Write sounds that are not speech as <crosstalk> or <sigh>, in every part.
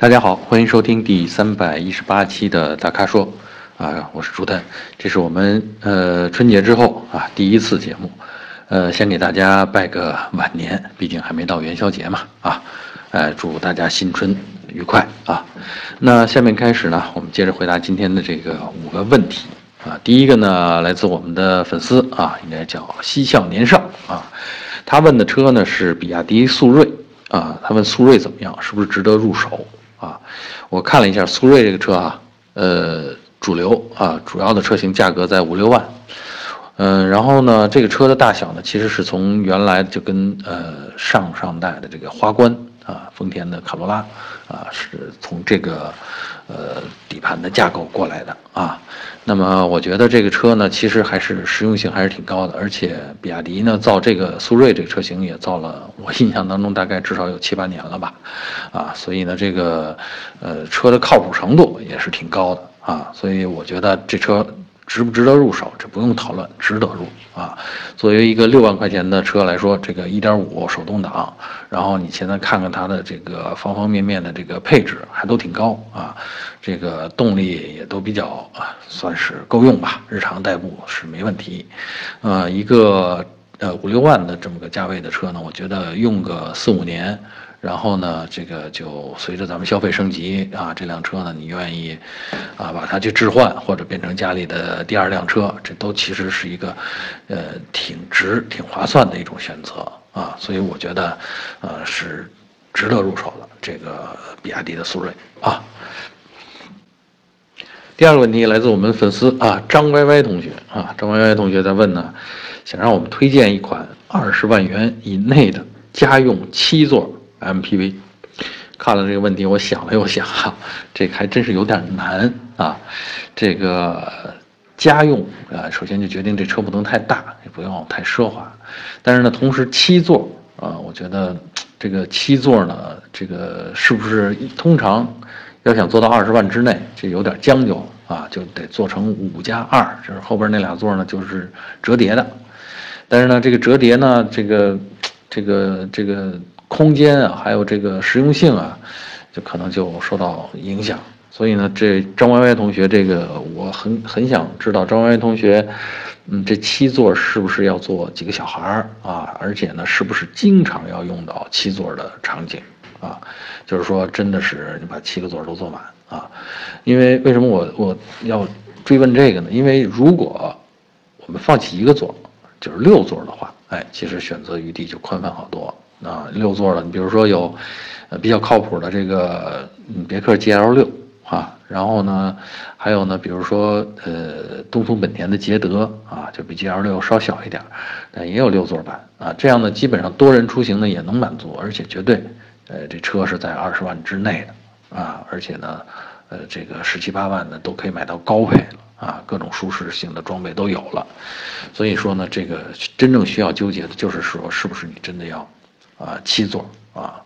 大家好，欢迎收听第三百一十八期的大咖说，啊，我是朱丹，这是我们呃春节之后啊第一次节目，呃，先给大家拜个晚年，毕竟还没到元宵节嘛，啊，呃，祝大家新春愉快啊。那下面开始呢，我们接着回答今天的这个五个问题啊。第一个呢，来自我们的粉丝啊，应该叫嬉笑年少啊，他问的车呢是比亚迪速锐啊，他问速锐怎么样，是不是值得入手？啊，我看了一下速锐这个车啊，呃，主流啊，主要的车型价格在五六万，嗯，然后呢，这个车的大小呢，其实是从原来就跟呃上上代的这个花冠。啊，丰田的卡罗拉，啊，是从这个，呃，底盘的架构过来的啊。那么我觉得这个车呢，其实还是实用性还是挺高的，而且比亚迪呢造这个速锐这个车型也造了，我印象当中大概至少有七八年了吧，啊，所以呢这个，呃，车的靠谱程度也是挺高的啊，所以我觉得这车。值不值得入手？这不用讨论，值得入啊！作为一个六万块钱的车来说，这个一点五手动挡，然后你现在看看它的这个方方面面的这个配置，还都挺高啊，这个动力也都比较啊，算是够用吧，日常代步是没问题。呃，一个呃五六万的这么个价位的车呢，我觉得用个四五年。然后呢，这个就随着咱们消费升级啊，这辆车呢，你愿意啊把它去置换或者变成家里的第二辆车，这都其实是一个呃挺值、挺划算的一种选择啊。所以我觉得呃是值得入手的这个比亚迪的速锐啊。第二个问题来自我们粉丝啊张歪歪同学啊，张歪歪同学在问呢，想让我们推荐一款二十万元以内的家用七座。MPV，看了这个问题，我想了又想，这还真是有点难啊。这个家用啊，首先就决定这车不能太大，也不要太奢华。但是呢，同时七座啊，我觉得这个七座呢，这个是不是通常要想做到二十万之内，这有点将就啊，就得做成五加二，就是后边那俩座呢就是折叠的。但是呢，这个折叠呢，这个这个这个。空间啊，还有这个实用性啊，就可能就受到影响。所以呢，这张歪歪同学，这个我很很想知道，张歪歪同学，嗯，这七座是不是要坐几个小孩儿啊？而且呢，是不是经常要用到七座的场景啊？就是说，真的是你把七个座都坐满啊？因为为什么我我要追问这个呢？因为如果我们放弃一个座，就是六座的话，哎，其实选择余地就宽泛好多。啊，六座的，你比如说有，呃，比较靠谱的这个别克 GL 六啊，然后呢，还有呢，比如说呃，东风本田的捷德啊，就比 GL 六稍小一点，但也有六座版啊，这样呢，基本上多人出行呢也能满足，而且绝对，呃，这车是在二十万之内的啊，而且呢，呃，这个十七八万的都可以买到高配了啊，各种舒适性的装备都有了，所以说呢，这个真正需要纠结的就是说，是不是你真的要。啊，七座啊，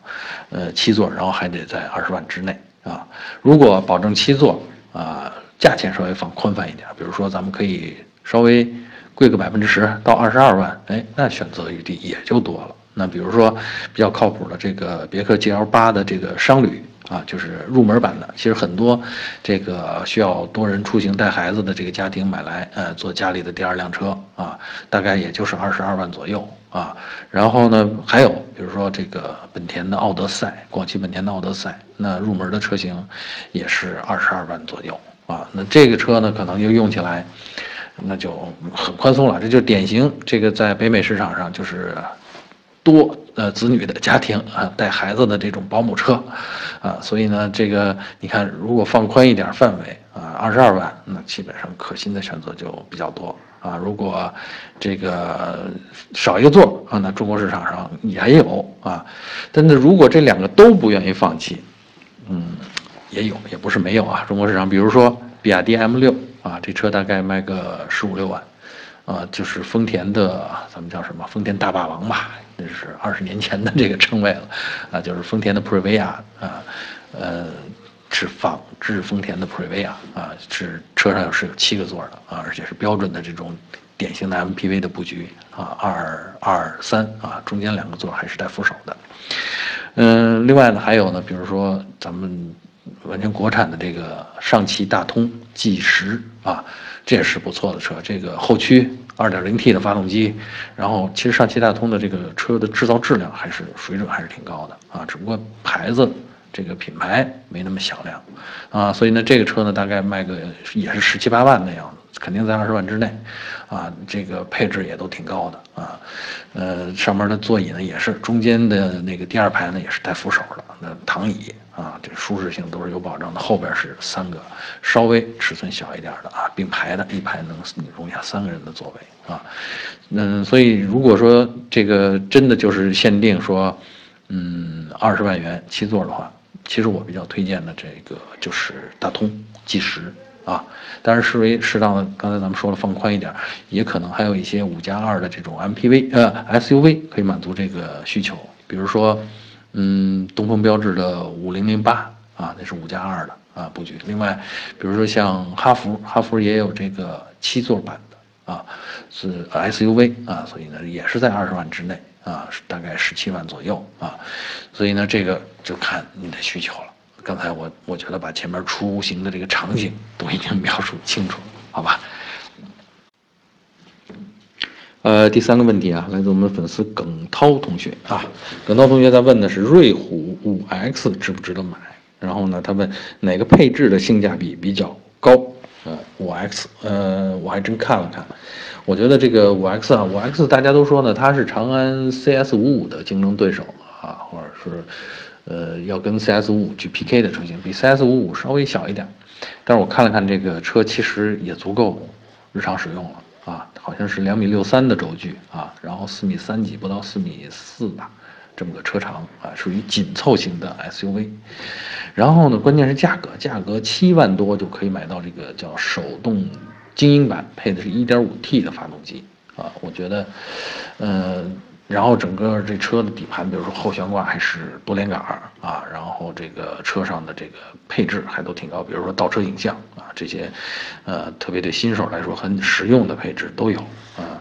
呃，七座，然后还得在二十万之内啊。如果保证七座啊，价钱稍微放宽泛一点，比如说咱们可以稍微贵个百分之十到二十二万，哎，那选择余地也就多了。那比如说比较靠谱的这个别克 GL 八的这个商旅。啊，就是入门版的，其实很多这个需要多人出行带孩子的这个家庭买来，呃，做家里的第二辆车啊，大概也就是二十二万左右啊。然后呢，还有比如说这个本田的奥德赛，广汽本田的奥德赛，那入门的车型也是二十二万左右啊。那这个车呢，可能就用起来那就很宽松了，这就是典型这个在北美市场上就是。多呃子女的家庭啊，带孩子的这种保姆车，啊，所以呢，这个你看，如果放宽一点范围啊，二十二万，那基本上可心的选择就比较多啊。如果这个少一个座啊，那中国市场上也有啊。但是如果这两个都不愿意放弃，嗯，也有，也不是没有啊。中国市场，比如说比亚迪 M 六啊，这车大概卖个十五六万。啊，就是丰田的，咱们叫什么？丰田大霸王吧，那是二十年前的这个称谓了，啊，就是丰田的普锐维亚啊，呃，是仿制丰田的普锐维亚啊，是车上是有七个座的啊，而且是标准的这种典型的 MPV 的布局啊，二二三啊，中间两个座还是带扶手的，嗯，另外呢，还有呢，比如说咱们完全国产的这个上汽大通 G 十啊，这也是不错的车。这个后驱 2.0T 的发动机，然后其实上汽大通的这个车的制造质量还是水准还是挺高的啊，只不过牌子这个品牌没那么响亮啊，所以呢，这个车呢大概卖个也是十七八万那样子。肯定在二十万之内，啊，这个配置也都挺高的啊，呃，上面的座椅呢也是，中间的那个第二排呢也是带扶手的，那躺椅啊，这舒适性都是有保障的。后边是三个稍微尺寸小一点的啊，并排的一排能容下三个人的座位啊，嗯，所以如果说这个真的就是限定说，嗯，二十万元七座的话，其实我比较推荐的这个就是大通 G 十。啊，但是视为适当的，刚才咱们说了放宽一点，也可能还有一些五加二的这种 MPV 呃 SUV 可以满足这个需求，比如说，嗯，东风标致的五零零八啊，那是五加二的啊布局。另外，比如说像哈弗，哈弗也有这个七座版啊，是 SUV 啊，所以呢也是在二十万之内啊，大概十七万左右啊，所以呢这个就看你的需求了。刚才我我觉得把前面出行的这个场景都已经描述清楚了，好吧？呃，第三个问题啊，来自我们粉丝耿涛同学啊，耿涛同学在问的是瑞虎五 X 值不值得买？然后呢，他问哪个配置的性价比比较高？呃，五 X，呃，我还真看了看，我觉得这个五 X 啊，五 X 大家都说呢，它是长安 CS 五五的竞争对手啊，或者是。呃，要跟 CS 五五去 PK 的车型，比 CS 五五稍微小一点，但是我看了看这个车，其实也足够日常使用了啊，好像是两米六三的轴距啊，然后四米三几，不到四米四吧，这么个车长啊，属于紧凑型的 SUV。然后呢，关键是价格，价格七万多就可以买到这个叫手动精英版，配的是一点五 T 的发动机啊，我觉得，呃。然后整个这车的底盘，比如说后悬挂还是多连杆啊，然后这个车上的这个配置还都挺高，比如说倒车影像啊这些，呃，特别对新手来说很实用的配置都有啊，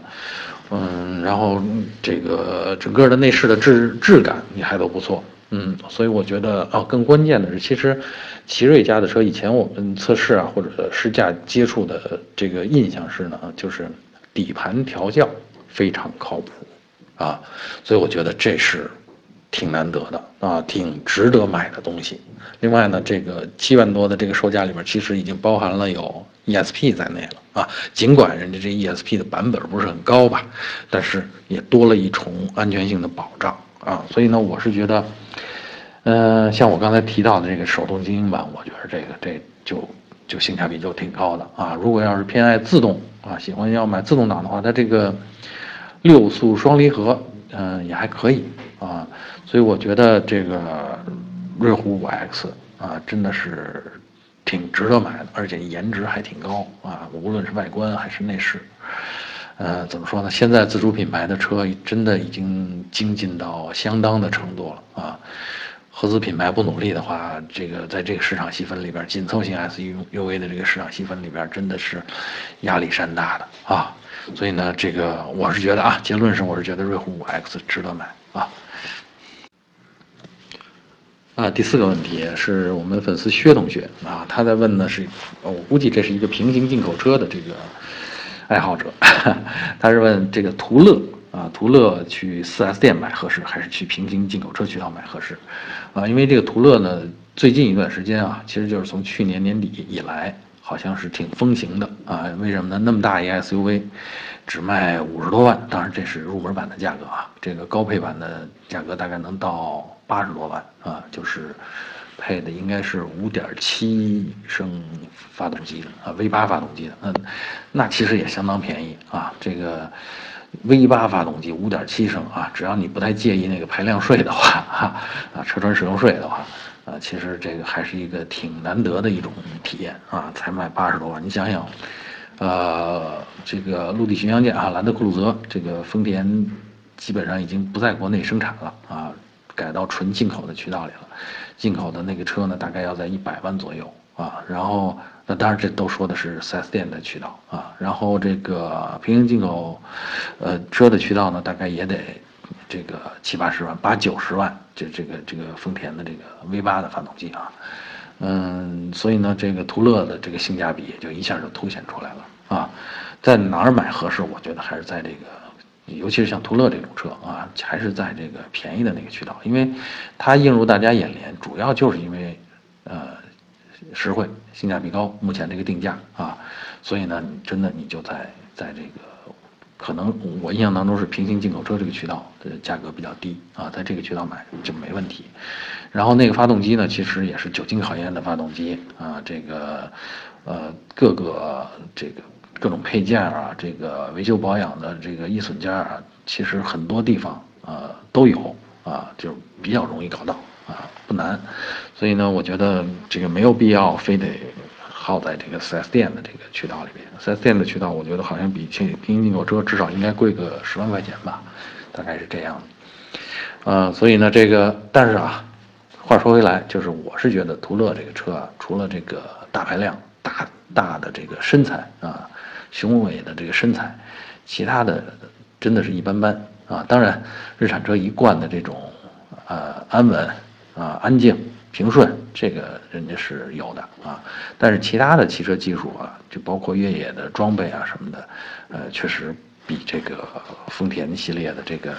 嗯，然后这个整个的内饰的质质感也还都不错，嗯，所以我觉得啊，更关键的是，其实奇瑞家的车以前我们测试啊或者试驾接触的这个印象是呢，就是底盘调教非常靠谱。啊，所以我觉得这是挺难得的啊，挺值得买的东西。另外呢，这个七万多的这个售价里边，其实已经包含了有 ESP 在内了啊。尽管人家这 ESP 的版本不是很高吧，但是也多了一重安全性的保障啊。所以呢，我是觉得，呃，像我刚才提到的这个手动精英版，我觉得这个这就就性价比就挺高的啊。如果要是偏爱自动啊，喜欢要买自动挡的话，它这个。六速双离合，嗯，也还可以啊，所以我觉得这个瑞虎五 X 啊，真的是挺值得买的，而且颜值还挺高啊，无论是外观还是内饰，呃，怎么说呢？现在自主品牌的车真的已经精进到相当的程度了啊，合资品牌不努力的话，这个在这个市场细分里边，紧凑型 SUV 的这个市场细分里边，真的是压力山大的啊。所以呢，这个我是觉得啊，结论是我是觉得瑞虎五 X 值得买啊。啊，第四个问题是我们粉丝薛同学啊，他在问的是，我估计这是一个平行进口车的这个爱好者，<laughs> 他是问这个途乐啊，途乐去 4S 店买合适，还是去平行进口车渠道买合适？啊，因为这个途乐呢，最近一段时间啊，其实就是从去年年底以来。好像是挺风行的啊？为什么呢？那么大一 SUV，只卖五十多万，当然这是入门版的价格啊。这个高配版的价格大概能到八十多万啊，就是配的应该是五点七升发动机的啊，V 八发动机的，嗯，那其实也相当便宜啊。这个 V 八发动机五点七升啊，只要你不太介意那个排量税的话，哈啊，车船使用税的话。啊，其实这个还是一个挺难得的一种体验啊，才卖八十多万。你想想，呃，这个陆地巡洋舰啊，兰德酷路泽，这个丰田基本上已经不在国内生产了啊，改到纯进口的渠道里了。进口的那个车呢，大概要在一百万左右啊。然后，那当然这都说的是 4S 店的渠道啊。然后这个平行进口，呃，车的渠道呢，大概也得。这个七八十万、八九十万，这这个这个丰田的这个 V 八的发动机啊，嗯，所以呢，这个途乐的这个性价比也就一下就凸显出来了啊。在哪儿买合适？我觉得还是在这个，尤其是像途乐这种车啊，还是在这个便宜的那个渠道，因为它映入大家眼帘，主要就是因为呃实惠、性价比高，目前这个定价啊，所以呢，真的你就在在这个。可能我印象当中是平行进口车这个渠道的价格比较低啊，在这个渠道买就没问题。然后那个发动机呢，其实也是久经考验的发动机啊，这个呃各个这个各种配件啊，这个维修保养的这个易损件啊，其实很多地方啊都有啊，就比较容易搞到啊，不难。所以呢，我觉得这个没有必要非得。耗在这个 4S 店的这个渠道里边，4S 店的渠道，我觉得好像比平平行进口车至少应该贵个十万块钱吧，大概是这样的。呃，所以呢，这个但是啊，话说回来，就是我是觉得途乐这个车啊，除了这个大排量、大大的这个身材啊，雄伟的这个身材，其他的真的是一般般啊。当然，日产车一贯的这种呃安稳啊安静。平顺，这个人家是有的啊，但是其他的汽车技术啊，就包括越野的装备啊什么的，呃，确实比这个丰田系列的这个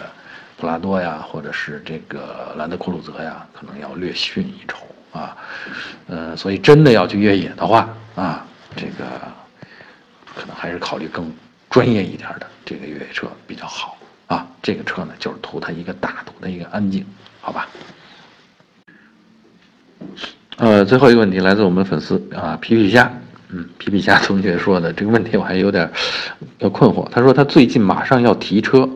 普拉多呀，或者是这个兰德酷路泽呀，可能要略逊一筹啊，呃，所以真的要去越野的话啊，这个可能还是考虑更专业一点的这个越野车比较好啊。这个车呢，就是图它一个大，图它一个安静，好吧？呃，最后一个问题来自我们粉丝啊，皮皮虾，嗯，皮皮虾同学说的这个问题我还有点要困惑。他说他最近马上要提车，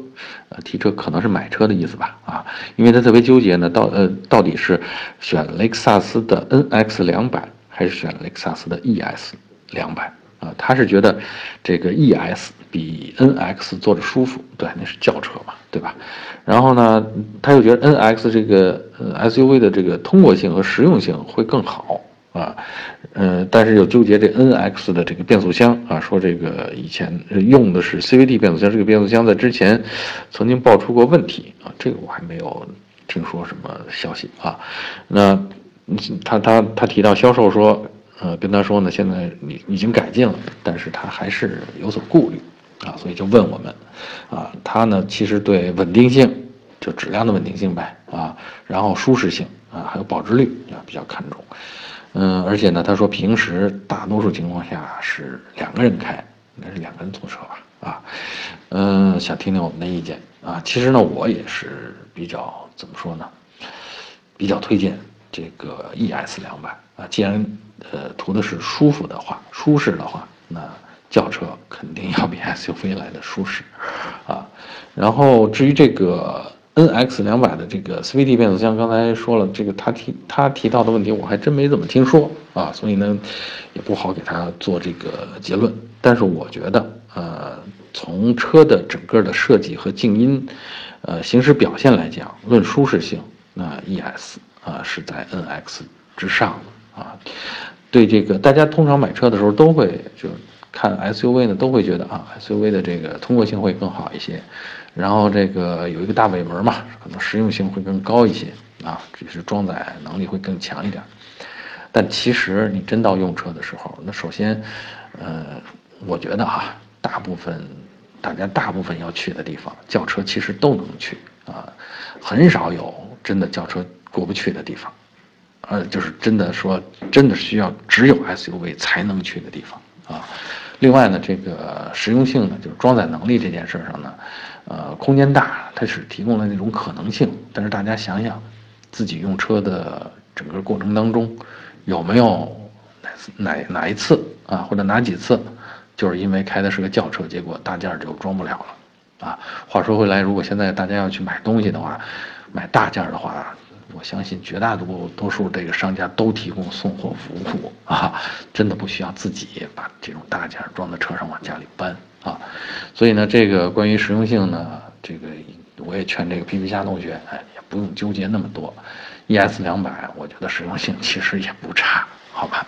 呃，提车可能是买车的意思吧？啊，因为他特别纠结呢，到呃到底是选雷克萨斯的 NX 两百还是选雷克萨斯的 ES 两百啊？他是觉得这个 ES 比 NX 坐着舒服，对，那是轿车嘛，对吧？然后呢，他又觉得 N X 这个呃 SUV 的这个通过性和实用性会更好啊，呃，但是又纠结这 N X 的这个变速箱啊，说这个以前用的是 CVT 变速箱，这个变速箱在之前曾经爆出过问题啊，这个我还没有听说什么消息啊。那他他他提到销售说，呃，跟他说呢，现在你已经改进了，但是他还是有所顾虑。啊，所以就问我们，啊，他呢其实对稳定性，就质量的稳定性呗，啊，然后舒适性啊，还有保值率啊比较看重，嗯，而且呢，他说平时大多数情况下是两个人开，应该是两个人坐车吧，啊，嗯，想听听我们的意见啊，其实呢，我也是比较怎么说呢，比较推荐这个 ES 两百啊，既然呃图的是舒服的话，舒适的话，那。轿车肯定要比 <laughs> SUV 来的舒适，啊，然后至于这个 NX 两百的这个 CVT 变速箱，刚才说了，这个他提他提到的问题，我还真没怎么听说啊，所以呢，也不好给他做这个结论。但是我觉得，呃，从车的整个的设计和静音，呃，行驶表现来讲，论舒适性，那 ES 啊是在 NX 之上的啊。对这个，大家通常买车的时候都会就。看 SUV 呢，都会觉得啊，SUV 的这个通过性会更好一些，然后这个有一个大尾门嘛，可能实用性会更高一些啊，只是装载能力会更强一点。但其实你真到用车的时候，那首先，呃，我觉得啊，大部分大家大部分要去的地方，轿车其实都能去啊，很少有真的轿车过不去的地方，呃，就是真的说真的需要只有 SUV 才能去的地方啊。另外呢，这个实用性呢，就是装载能力这件事上呢，呃，空间大，它是提供了那种可能性。但是大家想想，自己用车的整个过程当中，有没有哪哪哪一次啊，或者哪几次，就是因为开的是个轿车，结果大件就装不了了，啊？话说回来，如果现在大家要去买东西的话，买大件的话。我相信绝大多多数这个商家都提供送货服务啊，真的不需要自己把这种大件装在车上往家里搬啊。所以呢，这个关于实用性呢，这个我也劝这个皮皮虾同学，哎，也不用纠结那么多。ES 两百，我觉得实用性其实也不差，好吧？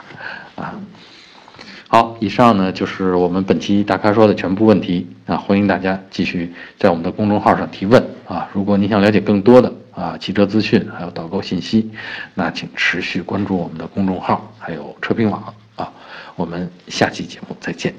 好，以上呢就是我们本期大咖说的全部问题啊，欢迎大家继续在我们的公众号上提问啊。如果你想了解更多的啊汽车资讯还有导购信息，那请持续关注我们的公众号还有车评网啊。我们下期节目再见。